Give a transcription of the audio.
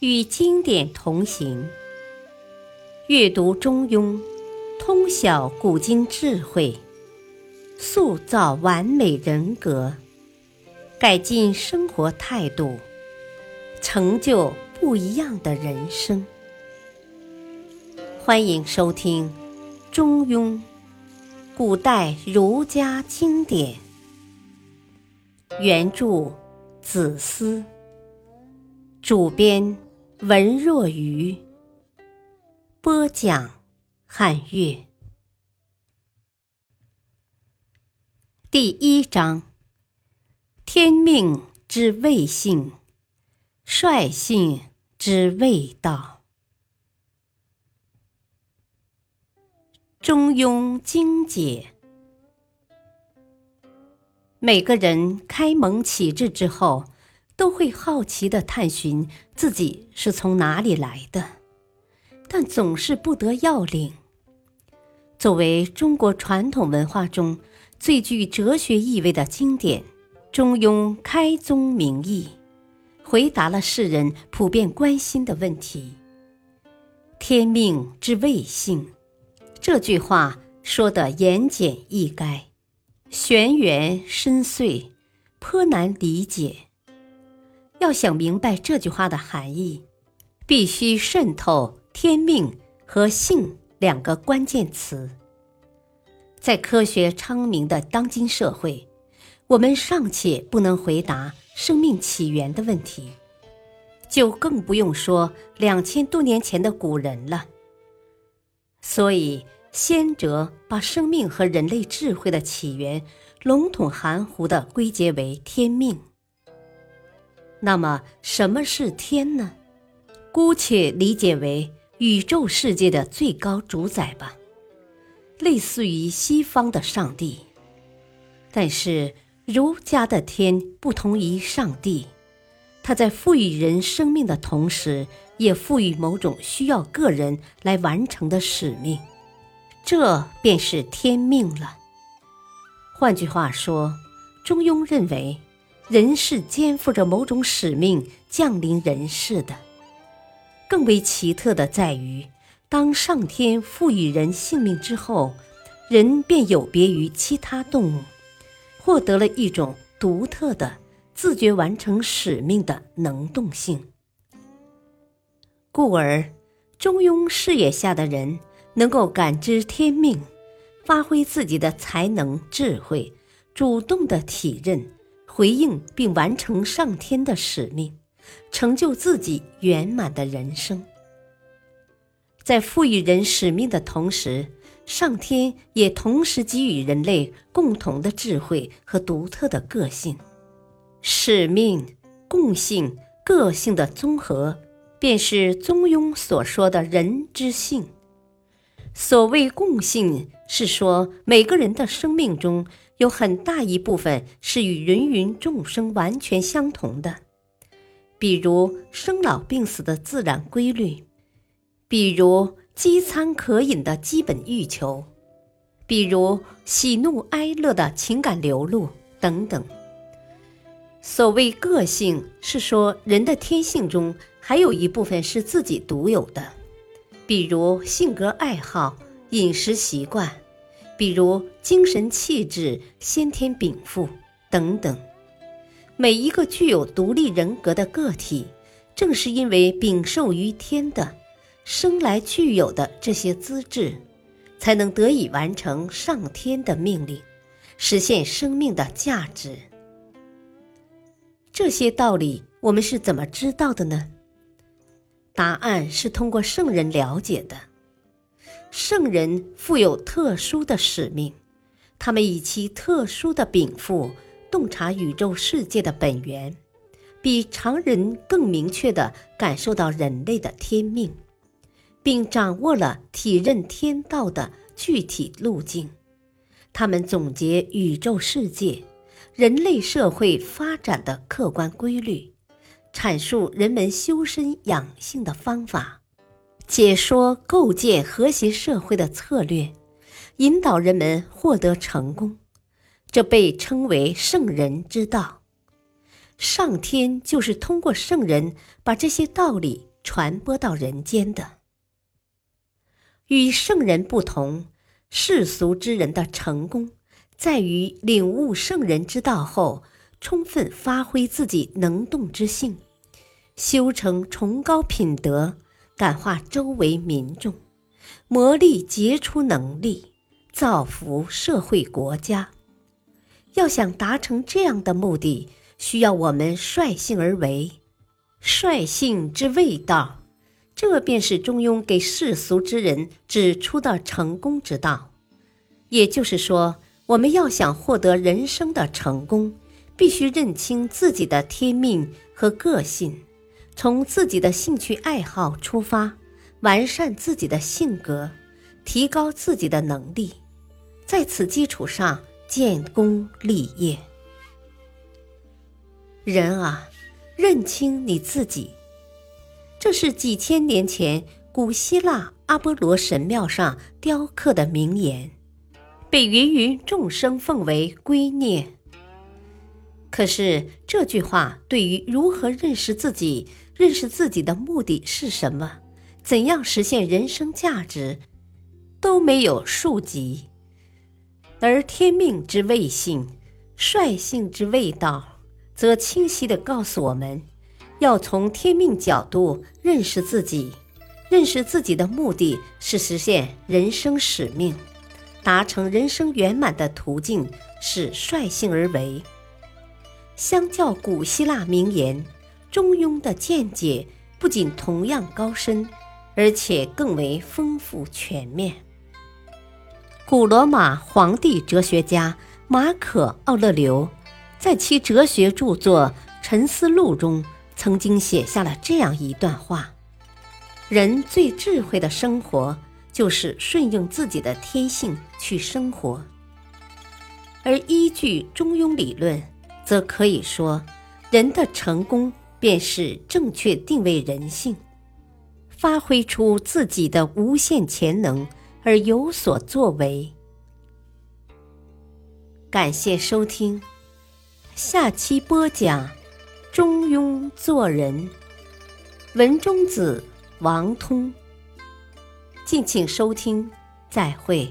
与经典同行，阅读《中庸》，通晓古今智慧，塑造完美人格，改进生活态度，成就不一样的人生。欢迎收听《中庸》，古代儒家经典，原著子思，主编。文若愚播讲，汉乐第一章：天命之谓性，率性之谓道。中庸精解。每个人开蒙启智之后。都会好奇地探寻自己是从哪里来的，但总是不得要领。作为中国传统文化中最具哲学意味的经典，《中庸》开宗明义，回答了世人普遍关心的问题：“天命之谓性。”这句话说得言简意赅，玄源深邃，颇难理解。要想明白这句话的含义，必须渗透“天命”和“性”两个关键词。在科学昌明的当今社会，我们尚且不能回答生命起源的问题，就更不用说两千多年前的古人了。所以，先哲把生命和人类智慧的起源笼统含糊地归结为“天命”。那么，什么是天呢？姑且理解为宇宙世界的最高主宰吧，类似于西方的上帝。但是，儒家的天不同于上帝，它在赋予人生命的同时，也赋予某种需要个人来完成的使命，这便是天命了。换句话说，中庸认为。人是肩负着某种使命降临人世的。更为奇特的在于，当上天赋予人性命之后，人便有别于其他动物，获得了一种独特的自觉完成使命的能动性。故而，中庸视野下的人能够感知天命，发挥自己的才能智慧，主动的体认。回应并完成上天的使命，成就自己圆满的人生。在赋予人使命的同时，上天也同时给予人类共同的智慧和独特的个性。使命、共性、个性的综合，便是中庸所说的人之性。所谓共性，是说每个人的生命中。有很大一部分是与芸芸众生完全相同的，比如生老病死的自然规律，比如饥餐渴饮的基本欲求，比如喜怒哀乐的情感流露等等。所谓个性，是说人的天性中还有一部分是自己独有的，比如性格爱好、饮食习惯。比如精神气质、先天禀赋等等，每一个具有独立人格的个体，正是因为禀受于天的、生来具有的这些资质，才能得以完成上天的命令，实现生命的价值。这些道理我们是怎么知道的呢？答案是通过圣人了解的。圣人负有特殊的使命，他们以其特殊的禀赋洞察宇宙世界的本源，比常人更明确地感受到人类的天命，并掌握了体认天道的具体路径。他们总结宇宙世界、人类社会发展的客观规律，阐述人们修身养性的方法。解说构建和谐社会的策略，引导人们获得成功，这被称为圣人之道。上天就是通过圣人把这些道理传播到人间的。与圣人不同，世俗之人的成功，在于领悟圣人之道后，充分发挥自己能动之性，修成崇高品德，感化周围民众，磨砺杰出能力，造福社会国家。要想达成这样的目的，需要我们率性而为，率性之味道。这便是中庸给世俗之人指出的成功之道。也就是说，我们要想获得人生的成功，必须认清自己的天命和个性，从自己的兴趣爱好出发，完善自己的性格，提高自己的能力，在此基础上建功立业。人啊，认清你自己。这是几千年前古希腊阿波罗神庙上雕刻的名言，被芸芸众生奉为圭臬。可是这句话对于如何认识自己、认识自己的目的是什么、怎样实现人生价值，都没有数及。而天命之谓性，率性之谓道，则清晰地告诉我们。要从天命角度认识自己，认识自己的目的是实现人生使命，达成人生圆满的途径是率性而为。相较古希腊名言，中庸的见解不仅同样高深，而且更为丰富全面。古罗马皇帝哲学家马可·奥勒留在其哲学著作《沉思录》中。曾经写下了这样一段话：人最智慧的生活，就是顺应自己的天性去生活。而依据中庸理论，则可以说，人的成功便是正确定位人性，发挥出自己的无限潜能而有所作为。感谢收听，下期播讲。中庸做人，文中子王通。敬请收听，再会。